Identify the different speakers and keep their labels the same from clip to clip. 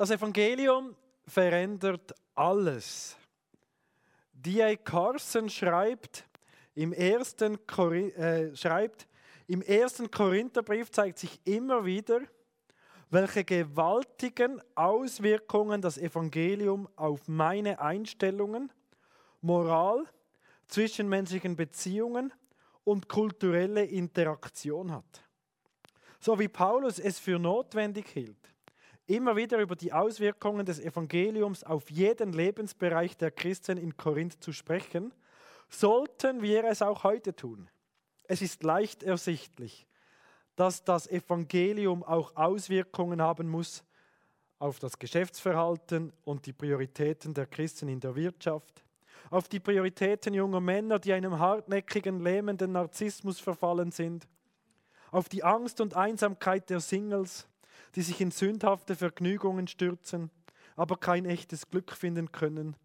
Speaker 1: Das Evangelium verändert alles. D.A. Carson schreibt im ersten, äh, schreibt, im ersten Korintherbrief zeigt sich immer wieder, welche gewaltigen Auswirkungen das Evangelium auf meine Einstellungen, Moral, zwischenmenschlichen Beziehungen und kulturelle Interaktion hat. So wie Paulus es für notwendig hielt, immer wieder über die Auswirkungen des Evangeliums auf jeden Lebensbereich der Christen in Korinth zu sprechen, sollten wir es auch heute tun. Es ist leicht ersichtlich, dass das Evangelium auch Auswirkungen haben muss auf das Geschäftsverhalten und die Prioritäten der Christen in der Wirtschaft, auf die Prioritäten junger Männer, die einem hartnäckigen, lähmenden Narzissmus verfallen sind, auf die Angst und Einsamkeit der Singles, die sich in sündhafte Vergnügungen stürzen, aber kein echtes Glück finden können,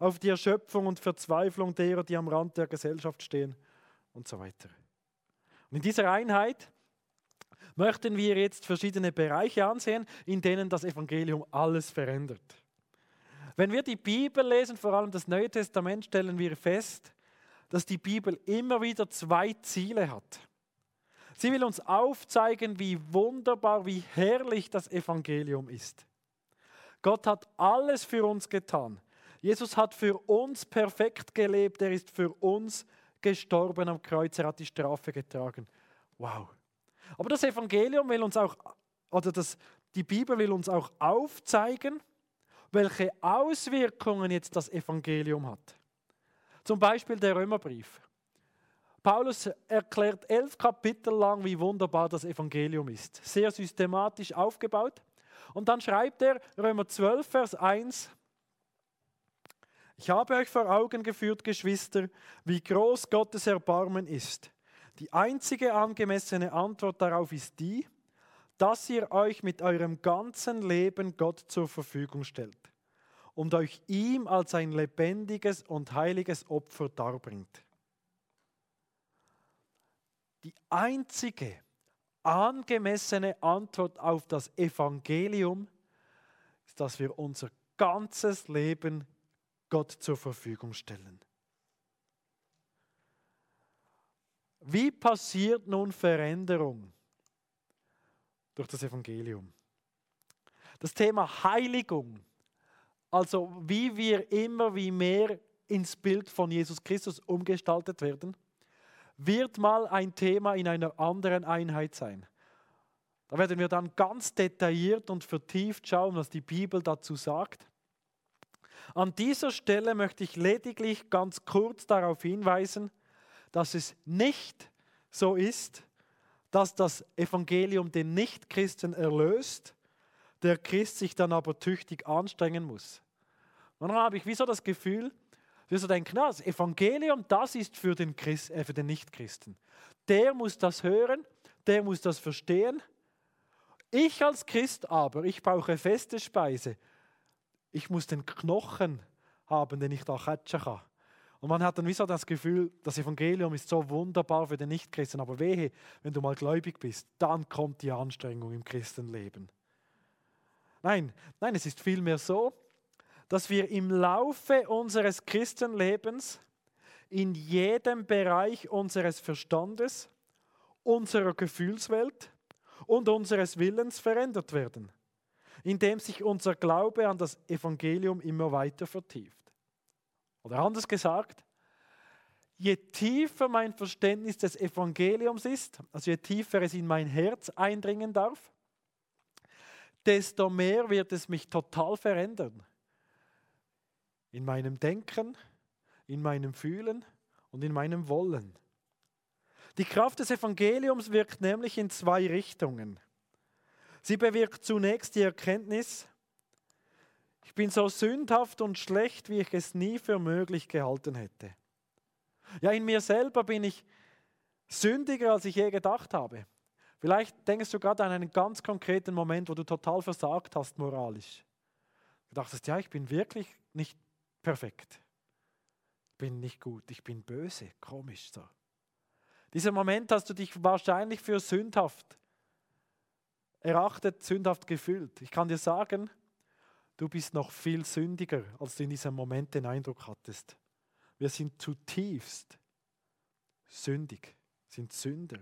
Speaker 1: auf die Erschöpfung und Verzweiflung derer, die am Rand der Gesellschaft stehen und so weiter. Und in dieser Einheit möchten wir jetzt verschiedene Bereiche ansehen, in denen das Evangelium alles verändert. Wenn wir die Bibel lesen, vor allem das Neue Testament, stellen wir fest, dass die Bibel immer wieder zwei Ziele hat. Sie will uns aufzeigen, wie wunderbar, wie herrlich das Evangelium ist. Gott hat alles für uns getan. Jesus hat für uns perfekt gelebt. Er ist für uns gestorben am Kreuz. Er hat die Strafe getragen. Wow. Aber das Evangelium will uns auch, oder das, die Bibel will uns auch aufzeigen, welche Auswirkungen jetzt das Evangelium hat. Zum Beispiel der Römerbrief. Paulus erklärt elf Kapitel lang, wie wunderbar das Evangelium ist. Sehr systematisch aufgebaut. Und dann schreibt er Römer 12, Vers 1, ich habe euch vor Augen geführt, Geschwister, wie groß Gottes Erbarmen ist. Die einzige angemessene Antwort darauf ist die, dass ihr euch mit eurem ganzen Leben Gott zur Verfügung stellt und euch ihm als ein lebendiges und heiliges Opfer darbringt. Die einzige angemessene Antwort auf das Evangelium ist, dass wir unser ganzes Leben Gott zur Verfügung stellen. Wie passiert nun Veränderung durch das Evangelium? Das Thema Heiligung, also wie wir immer wie mehr ins Bild von Jesus Christus umgestaltet werden, wird mal ein Thema in einer anderen Einheit sein. Da werden wir dann ganz detailliert und vertieft schauen, was die Bibel dazu sagt. An dieser Stelle möchte ich lediglich ganz kurz darauf hinweisen, dass es nicht so ist, dass das Evangelium den Nichtchristen erlöst, der Christ sich dann aber tüchtig anstrengen muss. Dann habe ich wieso das Gefühl, wir so denken, das Evangelium, das ist für den, Christ, äh, für den Nichtchristen. Der muss das hören, der muss das verstehen. Ich als Christ aber, ich brauche feste Speise. Ich muss den Knochen haben, den ich da catchen kann. Und man hat dann wieso das Gefühl, das Evangelium ist so wunderbar für den Nichtchristen, aber wehe, wenn du mal gläubig bist, dann kommt die Anstrengung im Christenleben. Nein, nein, es ist vielmehr so, dass wir im Laufe unseres Christenlebens in jedem Bereich unseres Verstandes, unserer Gefühlswelt und unseres Willens verändert werden, indem sich unser Glaube an das Evangelium immer weiter vertieft. Oder anders gesagt, je tiefer mein Verständnis des Evangeliums ist, also je tiefer es in mein Herz eindringen darf, desto mehr wird es mich total verändern in meinem Denken, in meinem Fühlen und in meinem Wollen. Die Kraft des Evangeliums wirkt nämlich in zwei Richtungen. Sie bewirkt zunächst die Erkenntnis, ich bin so sündhaft und schlecht, wie ich es nie für möglich gehalten hätte. Ja, in mir selber bin ich sündiger, als ich je gedacht habe. Vielleicht denkst du gerade an einen ganz konkreten Moment, wo du total versagt hast moralisch. Du dachtest, ja, ich bin wirklich nicht perfekt. Bin nicht gut, ich bin böse, komisch so. Dieser Moment hast du dich wahrscheinlich für sündhaft erachtet, sündhaft gefühlt. Ich kann dir sagen, du bist noch viel sündiger, als du in diesem Moment den Eindruck hattest. Wir sind zutiefst sündig, sind Sünder.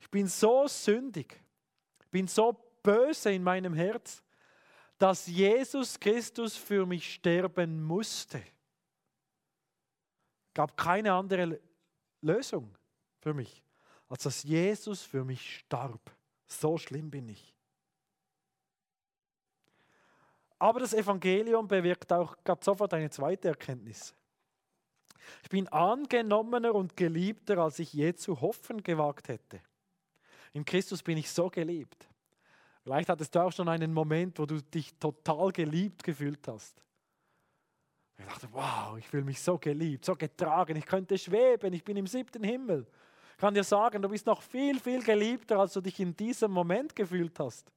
Speaker 1: Ich bin so sündig, bin so böse in meinem Herz, dass Jesus Christus für mich sterben musste. Gab keine andere Lösung für mich, als dass Jesus für mich starb. So schlimm bin ich. Aber das Evangelium bewirkt auch gerade sofort eine zweite Erkenntnis. Ich bin angenommener und geliebter, als ich je zu hoffen gewagt hätte. In Christus bin ich so geliebt. Vielleicht hattest du auch schon einen Moment, wo du dich total geliebt gefühlt hast. Ich dachte, wow, ich fühle mich so geliebt, so getragen, ich könnte schweben, ich bin im siebten Himmel. Ich kann dir sagen, du bist noch viel, viel geliebter, als du dich in diesem Moment gefühlt hast.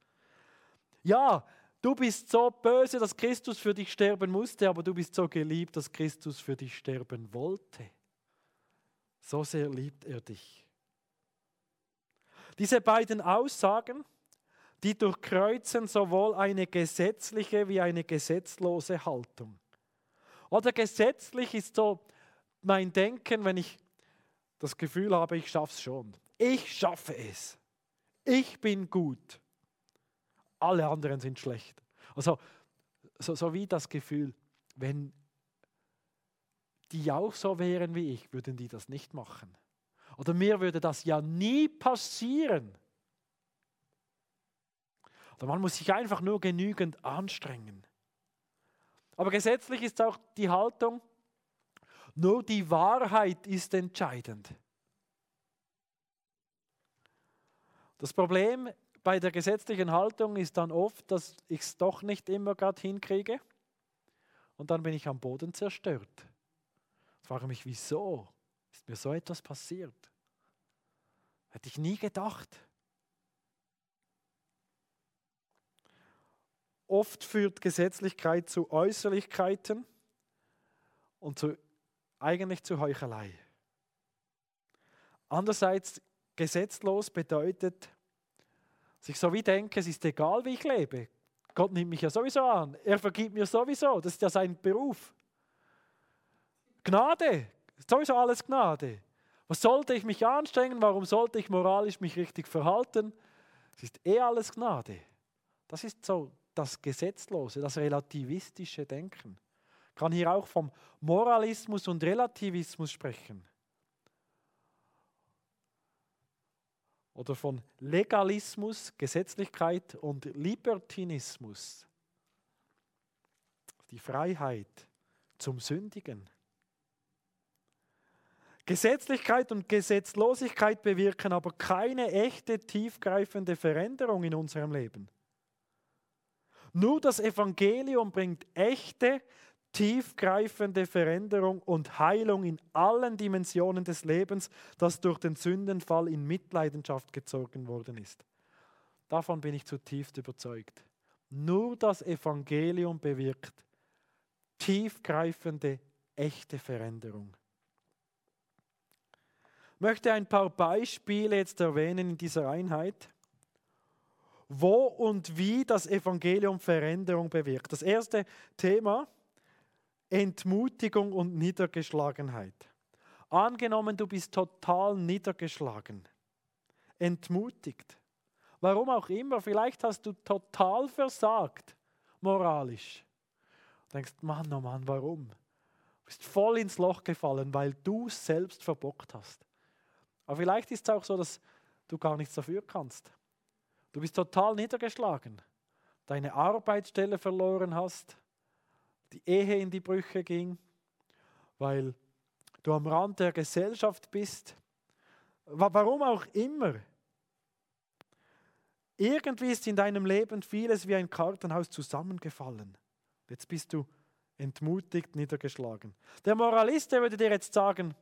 Speaker 1: Ja, du bist so böse, dass Christus für dich sterben musste, aber du bist so geliebt, dass Christus für dich sterben wollte. So sehr liebt er dich. Diese beiden Aussagen, die durchkreuzen sowohl eine gesetzliche wie eine gesetzlose Haltung. Oder gesetzlich ist so mein Denken, wenn ich das Gefühl habe, ich schaffe es schon. Ich schaffe es. Ich bin gut. Alle anderen sind schlecht. Also so, so wie das Gefühl, wenn die auch so wären wie ich, würden die das nicht machen. Oder mir würde das ja nie passieren. Oder man muss sich einfach nur genügend anstrengen. Aber gesetzlich ist auch die Haltung, nur die Wahrheit ist entscheidend. Das Problem bei der gesetzlichen Haltung ist dann oft, dass ich es doch nicht immer gerade hinkriege und dann bin ich am Boden zerstört. Ich frage mich, wieso ist mir so etwas passiert? Hätte ich nie gedacht. Oft führt Gesetzlichkeit zu Äußerlichkeiten und zu, eigentlich zu Heuchelei. Andererseits, gesetzlos bedeutet, dass ich so wie denke, es ist egal, wie ich lebe. Gott nimmt mich ja sowieso an. Er vergibt mir sowieso. Das ist ja sein Beruf. Gnade. Sowieso alles Gnade. Was sollte ich mich anstrengen? Warum sollte ich moralisch mich richtig verhalten? Es ist eh alles Gnade. Das ist so das Gesetzlose, das relativistische Denken. Ich kann hier auch vom Moralismus und Relativismus sprechen. Oder von Legalismus, Gesetzlichkeit und Libertinismus. Die Freiheit zum Sündigen. Gesetzlichkeit und Gesetzlosigkeit bewirken aber keine echte, tiefgreifende Veränderung in unserem Leben. Nur das Evangelium bringt echte, tiefgreifende Veränderung und Heilung in allen Dimensionen des Lebens, das durch den Sündenfall in Mitleidenschaft gezogen worden ist. Davon bin ich zutiefst überzeugt. Nur das Evangelium bewirkt tiefgreifende, echte Veränderung möchte ein paar Beispiele jetzt erwähnen in dieser Einheit, wo und wie das Evangelium Veränderung bewirkt. Das erste Thema, Entmutigung und Niedergeschlagenheit. Angenommen, du bist total niedergeschlagen, entmutigt. Warum auch immer, vielleicht hast du total versagt, moralisch. Du denkst, Mann, oh Mann, warum? Du bist voll ins Loch gefallen, weil du selbst verbockt hast. Aber vielleicht ist es auch so, dass du gar nichts dafür kannst. Du bist total niedergeschlagen, deine Arbeitsstelle verloren hast, die Ehe in die Brüche ging, weil du am Rand der Gesellschaft bist. Warum auch immer. Irgendwie ist in deinem Leben vieles wie ein Kartenhaus zusammengefallen. Jetzt bist du entmutigt, niedergeschlagen. Der Moralist, der würde dir jetzt sagen,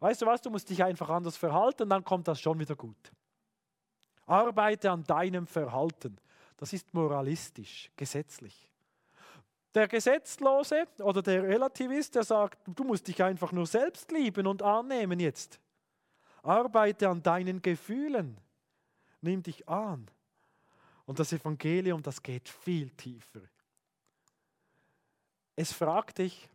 Speaker 1: Weißt du was, du musst dich einfach anders verhalten, dann kommt das schon wieder gut. Arbeite an deinem Verhalten. Das ist moralistisch, gesetzlich. Der Gesetzlose oder der Relativist, der sagt, du musst dich einfach nur selbst lieben und annehmen jetzt. Arbeite an deinen Gefühlen. Nimm dich an. Und das Evangelium, das geht viel tiefer. es fragt dich,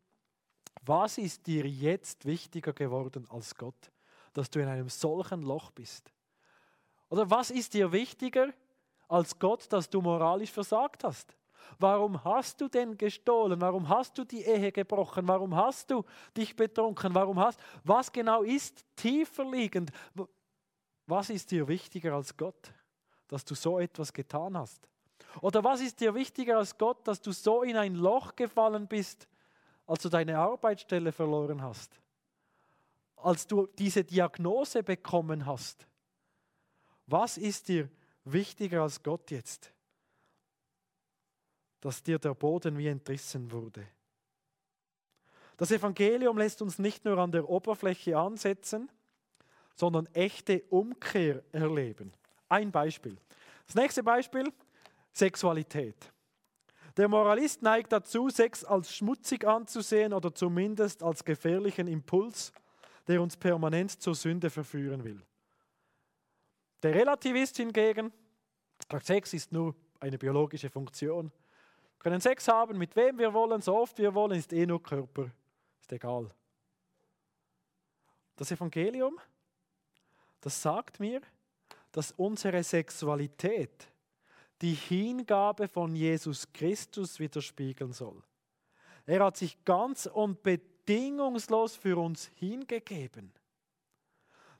Speaker 1: was ist dir jetzt wichtiger geworden als Gott, dass du in einem solchen Loch bist? Oder was ist dir wichtiger als Gott, dass du moralisch versagt hast? Warum hast du denn gestohlen? Warum hast du die Ehe gebrochen? Warum hast du dich betrunken? Warum hast was genau ist tiefer liegend? Was ist dir wichtiger als Gott, dass du so etwas getan hast? Oder was ist dir wichtiger als Gott, dass du so in ein Loch gefallen bist, als du deine Arbeitsstelle verloren hast? Als du diese Diagnose bekommen hast? Was ist dir wichtiger als Gott jetzt? Dass dir der Boden wie entrissen wurde. Das Evangelium lässt uns nicht nur an der Oberfläche ansetzen, sondern echte Umkehr erleben. Ein Beispiel. Das nächste Beispiel, Sexualität. Der Moralist neigt dazu, Sex als schmutzig anzusehen oder zumindest als gefährlichen Impuls, der uns permanent zur Sünde verführen will. Der Relativist hingegen sagt, Sex ist nur eine biologische Funktion. Wir können Sex haben, mit wem wir wollen, so oft wir wollen, ist eh nur Körper, ist egal. Das Evangelium, das sagt mir, dass unsere Sexualität die Hingabe von Jesus Christus widerspiegeln soll. Er hat sich ganz und bedingungslos für uns hingegeben.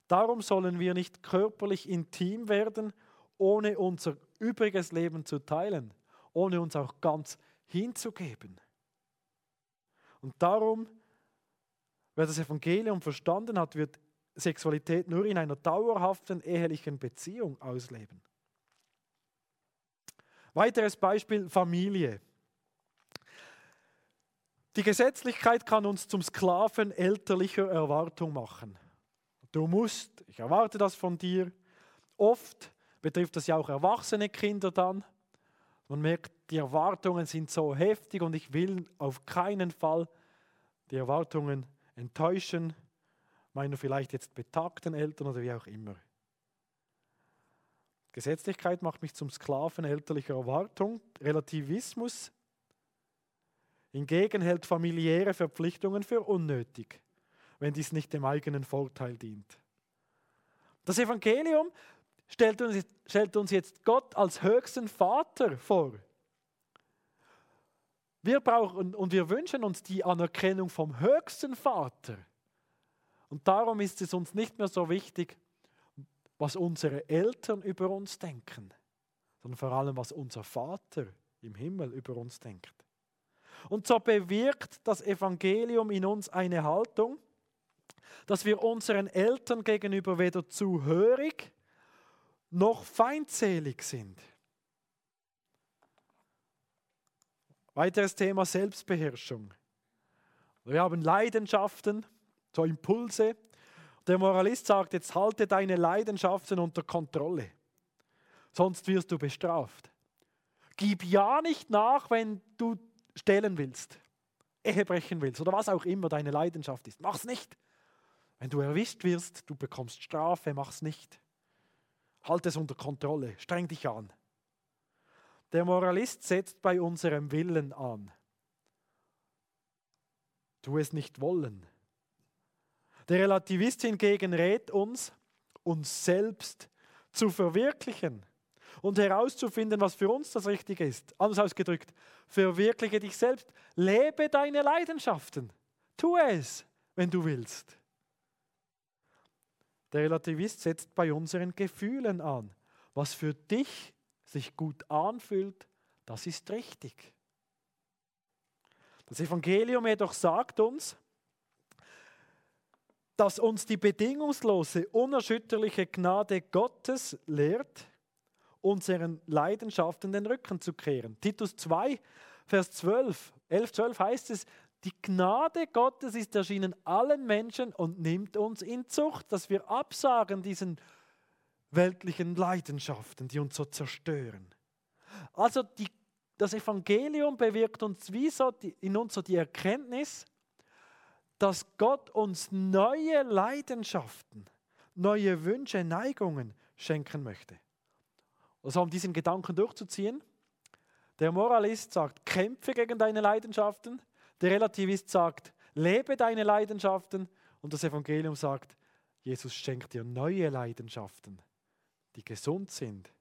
Speaker 1: Darum sollen wir nicht körperlich intim werden, ohne unser übriges Leben zu teilen, ohne uns auch ganz hinzugeben. Und darum, wer das Evangelium verstanden hat, wird Sexualität nur in einer dauerhaften ehelichen Beziehung ausleben. Weiteres Beispiel Familie. Die Gesetzlichkeit kann uns zum Sklaven elterlicher Erwartung machen. Du musst, ich erwarte das von dir. Oft betrifft das ja auch erwachsene Kinder dann. Man merkt, die Erwartungen sind so heftig und ich will auf keinen Fall die Erwartungen enttäuschen, meiner vielleicht jetzt betagten Eltern oder wie auch immer. Gesetzlichkeit macht mich zum Sklaven elterlicher Erwartung. Relativismus hingegen hält familiäre Verpflichtungen für unnötig wenn dies nicht dem eigenen Vorteil dient. Das Evangelium stellt uns, stellt uns jetzt Gott als höchsten Vater vor. Wir brauchen und wir wünschen uns die Anerkennung vom höchsten Vater. Und darum ist es uns nicht mehr so wichtig, was unsere Eltern über uns denken, sondern vor allem, was unser Vater im Himmel über uns denkt. Und so bewirkt das Evangelium in uns eine Haltung, dass wir unseren Eltern gegenüber weder zuhörig noch feindselig sind. Weiteres Thema Selbstbeherrschung. Wir haben Leidenschaften, so Impulse. Der Moralist sagt, jetzt halte deine Leidenschaften unter Kontrolle, sonst wirst du bestraft. Gib ja nicht nach, wenn du stehlen willst, Ehe brechen willst oder was auch immer deine Leidenschaft ist. Mach's nicht. Wenn du erwischt wirst, du bekommst Strafe, mach's nicht. Halt es unter Kontrolle, streng dich an. Der Moralist setzt bei unserem Willen an. Tu es nicht wollen. Der Relativist hingegen rät uns, uns selbst zu verwirklichen und herauszufinden, was für uns das Richtige ist. Anders ausgedrückt, verwirkliche dich selbst, lebe deine Leidenschaften. Tu es, wenn du willst. Der Relativist setzt bei unseren Gefühlen an. Was für dich sich gut anfühlt, das ist richtig. Das Evangelium jedoch sagt uns, dass uns die bedingungslose, unerschütterliche Gnade Gottes lehrt, unseren Leidenschaften den Rücken zu kehren. Titus 2, Vers 12, 11, 12 heißt es, die Gnade Gottes ist erschienen allen Menschen und nimmt uns in Zucht, dass wir absagen diesen weltlichen Leidenschaften, die uns so zerstören. Also die, das Evangelium bewirkt uns wie so die, in uns so die Erkenntnis, dass Gott uns neue Leidenschaften, neue Wünsche, Neigungen schenken möchte. Also um diesen Gedanken durchzuziehen, der Moralist sagt, kämpfe gegen deine Leidenschaften, Der Relativist sagt, lebe deine Leidenschaften und das Evangelium sagt, Jesus schenkt dir neue Leidenschaften, die gesund sind,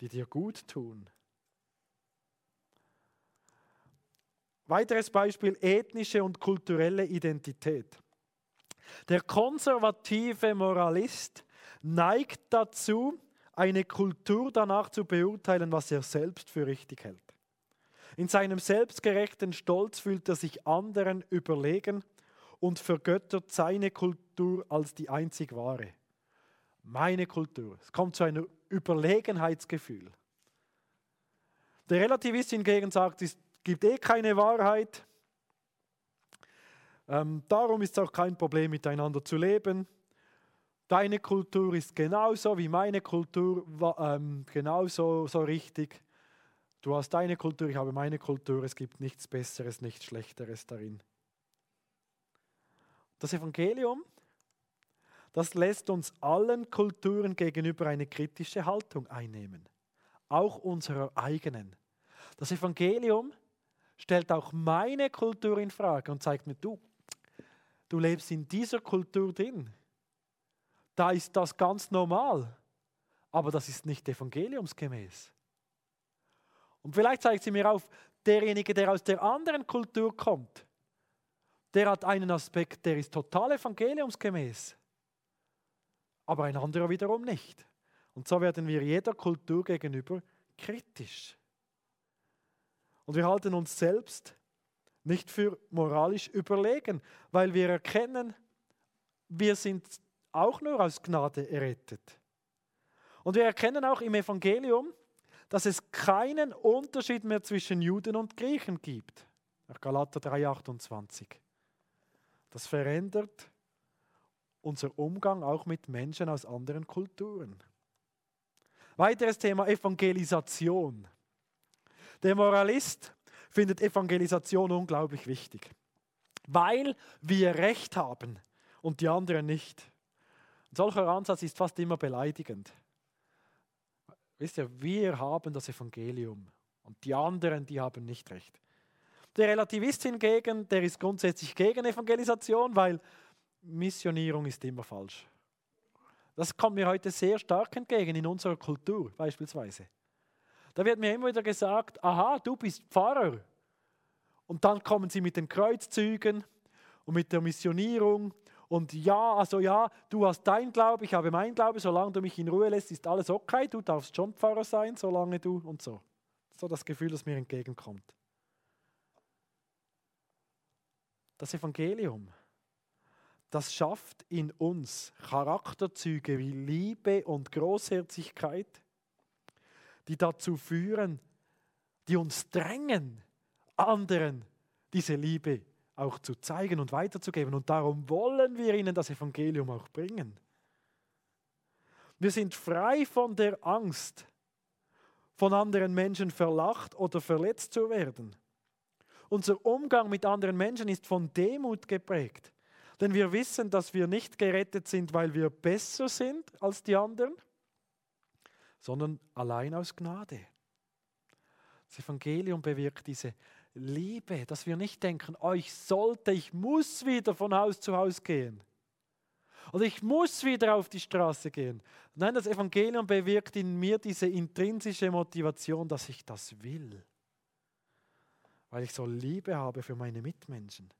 Speaker 1: die dir gut tun. Weiteres Beispiel, ethnische und kulturelle Identität. Der konservative Moralist neigt dazu, eine Kultur danach zu beurteilen, was er selbst für richtig hält. In seinem selbstgerechten Stolz fühlt er sich anderen überlegen und vergöttert seine Kultur als die einzig wahre. Meine Kultur. Es kommt zu einem Überlegenheitsgefühl. Der Relativist hingegen sagt, es gibt eh keine Wahrheit. Ähm, darum ist es auch kein Problem, miteinander zu leben. Deine Kultur ist genauso wie meine Kultur, ähm, genauso so richtig. Du hast deine Kultur, ich habe meine Kultur. Es gibt nichts Besseres, nichts Schlechteres darin. Das Evangelium, das lässt uns allen Kulturen gegenüber eine kritische Haltung einnehmen, auch unserer eigenen. Das Evangelium stellt auch meine Kultur in Frage und zeigt mir, du, du lebst in dieser Kultur drin da ist das ganz normal. Aber das ist nicht evangeliumsgemäß. Und vielleicht zeigt sie mir auf, derjenige, der aus der anderen Kultur kommt, der hat einen Aspekt, der ist total evangeliumsgemäß. Aber ein anderer wiederum nicht. Und so werden wir jeder Kultur gegenüber kritisch. Und wir halten uns selbst nicht für moralisch überlegen, weil wir erkennen, wir sind auch nur aus Gnade errettet. Und wir erkennen auch im Evangelium, dass es keinen Unterschied mehr zwischen Juden und Griechen gibt. Nach Galater 3,28. Das verändert unser Umgang auch mit Menschen aus anderen Kulturen. Weiteres Thema Evangelisation. Der Moralist findet Evangelisation unglaublich wichtig, weil wir Recht haben und die anderen nicht. Ein solcher Ansatz ist fast immer beleidigend. Wisst ihr, wir haben das Evangelium und die anderen, die haben nicht recht. Der Relativist hingegen, der ist grundsätzlich gegen Evangelisation, weil Missionierung ist immer falsch. Das kommt mir heute sehr stark entgegen in unserer Kultur beispielsweise. Da wird mir immer wieder gesagt, aha, du bist Pfarrer. Und dann kommen sie mit den Kreuzzügen und mit der Missionierung und ja, also ja, du hast dein Glaube, ich habe mein Glaube, solange du mich in Ruhe lässt, ist alles okay, du darfst schon Pfarrer sein, solange du und so. So das Gefühl, das mir entgegenkommt. Das Evangelium, das schafft in uns Charakterzüge wie Liebe und Großherzigkeit, die dazu führen, die uns drängen, anderen diese Liebe auch zu zeigen und weiterzugeben. Und darum wollen wir ihnen das Evangelium auch bringen. Wir sind frei von der Angst, von anderen Menschen verlacht oder verletzt zu werden. Unser Umgang mit anderen Menschen ist von Demut geprägt. Denn wir wissen, dass wir nicht gerettet sind, weil wir besser sind als die anderen, sondern allein aus Gnade. Das Evangelium bewirkt diese Liebe, dass wir nicht denken, oh, ich sollte, ich muss wieder von Haus zu Haus gehen. Oder ich muss wieder auf die Straße gehen. Nein, das Evangelium bewirkt in mir diese intrinsische Motivation, dass ich das will. Weil ich so Liebe habe für meine Mitmenschen.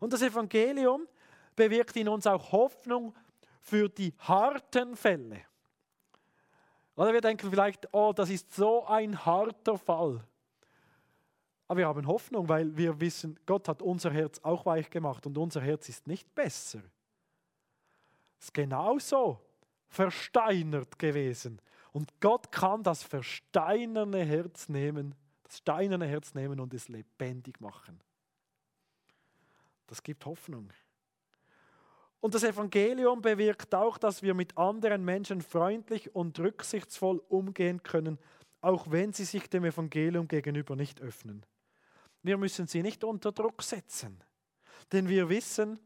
Speaker 1: Und das Evangelium bewirkt in uns auch Hoffnung für die harten Fälle. Oder wir denken vielleicht, oh, das ist so ein harter Fall. Aber wir haben Hoffnung, weil wir wissen, Gott hat unser Herz auch weich gemacht und unser Herz ist nicht besser. Es ist genauso versteinert gewesen. Und Gott kann das versteinerne Herz nehmen, das steinerne Herz nehmen und es lebendig machen. Das gibt Hoffnung. Und das Evangelium bewirkt auch, dass wir mit anderen Menschen freundlich und rücksichtsvoll umgehen können, auch wenn sie sich dem Evangelium gegenüber nicht öffnen. Wir müssen sie nicht unter Druck setzen, denn wir wissen,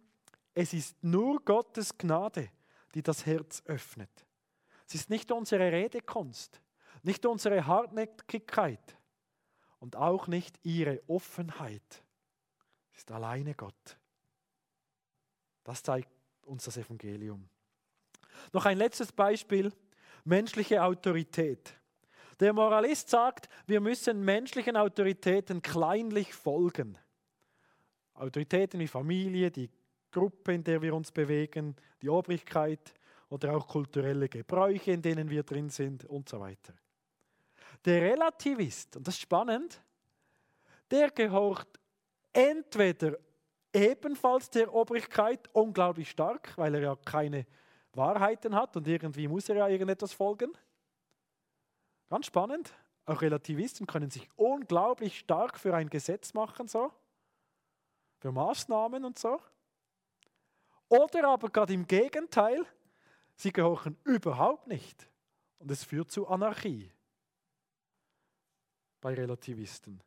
Speaker 1: es ist nur Gottes Gnade, die das Herz öffnet. Es ist nicht unsere Redekunst, nicht unsere Hartnäckigkeit und auch nicht ihre Offenheit, Es ist alleine Gott. Das zeigt uns das Evangelium. Noch ein letztes Beispiel, menschliche Autorität. Der Moralist sagt, wir müssen menschlichen Autoritäten kleinlich folgen. Autoritäten wie Familie, die Gruppe, in der wir uns bewegen, die Obrigkeit oder auch kulturelle Gebräuche, in denen wir drin sind und so weiter. Der Relativist, und das ist spannend, der gehorcht entweder ebenfalls der Obrigkeit unglaublich stark, weil er ja keine Wahrheiten hat und irgendwie muss er ja irgendetwas folgen. Ganz spannend. Auch Relativisten können sich unglaublich stark für ein Gesetz machen, so. Für Maßnahmen und so. Oder aber gerade im Gegenteil, sie gehorchen überhaupt nicht. Und es führt zu Anarchie bei Relativisten.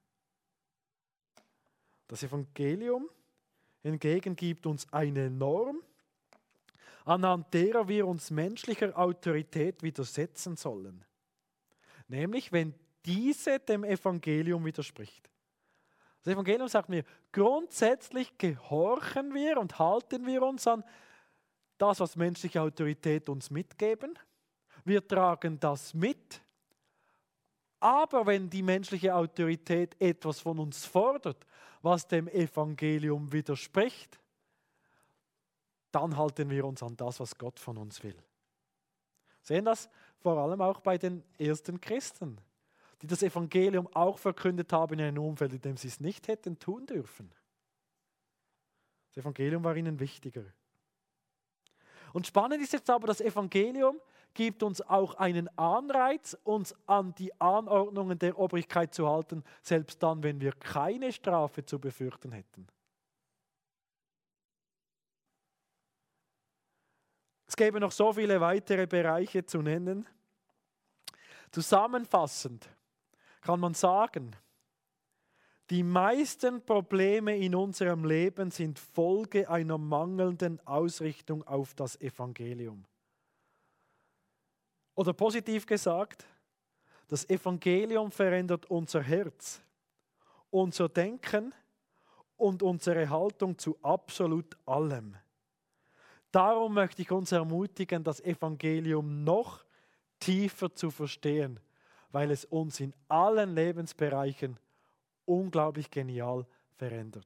Speaker 1: Das Evangelium hingegen gibt uns eine Norm, anhand derer wir uns menschlicher Autorität widersetzen sollen. Nämlich, wenn diese dem Evangelium widerspricht. Das Evangelium sagt mir, grundsätzlich gehorchen wir und halten wir uns an das, was menschliche Autorität uns mitgeben. Wir tragen das mit. Aber wenn die menschliche Autorität etwas von uns fordert, was dem Evangelium widerspricht, dann halten wir uns an das, was Gott von uns will. Sehen das vor allem auch bei den ersten Christen, die das Evangelium auch verkündet haben in einem Umfeld, in dem sie es nicht hätten tun dürfen. Das Evangelium war ihnen wichtiger. Und spannend ist jetzt aber, das Evangelium gibt uns auch einen Anreiz, uns an die Anordnungen der Obrigkeit zu halten, selbst dann, wenn wir keine Strafe zu befürchten hätten. Es gäbe noch so viele weitere Bereiche zu nennen. Zusammenfassend kann man sagen, die meisten Probleme in unserem Leben sind Folge einer mangelnden Ausrichtung auf das Evangelium. Oder positiv gesagt, das Evangelium verändert unser Herz, unser Denken und unsere Haltung zu absolut allem. Darum möchte ich uns ermutigen, das Evangelium noch tiefer zu verstehen, weil es uns in allen Lebensbereichen unglaublich genial verändert.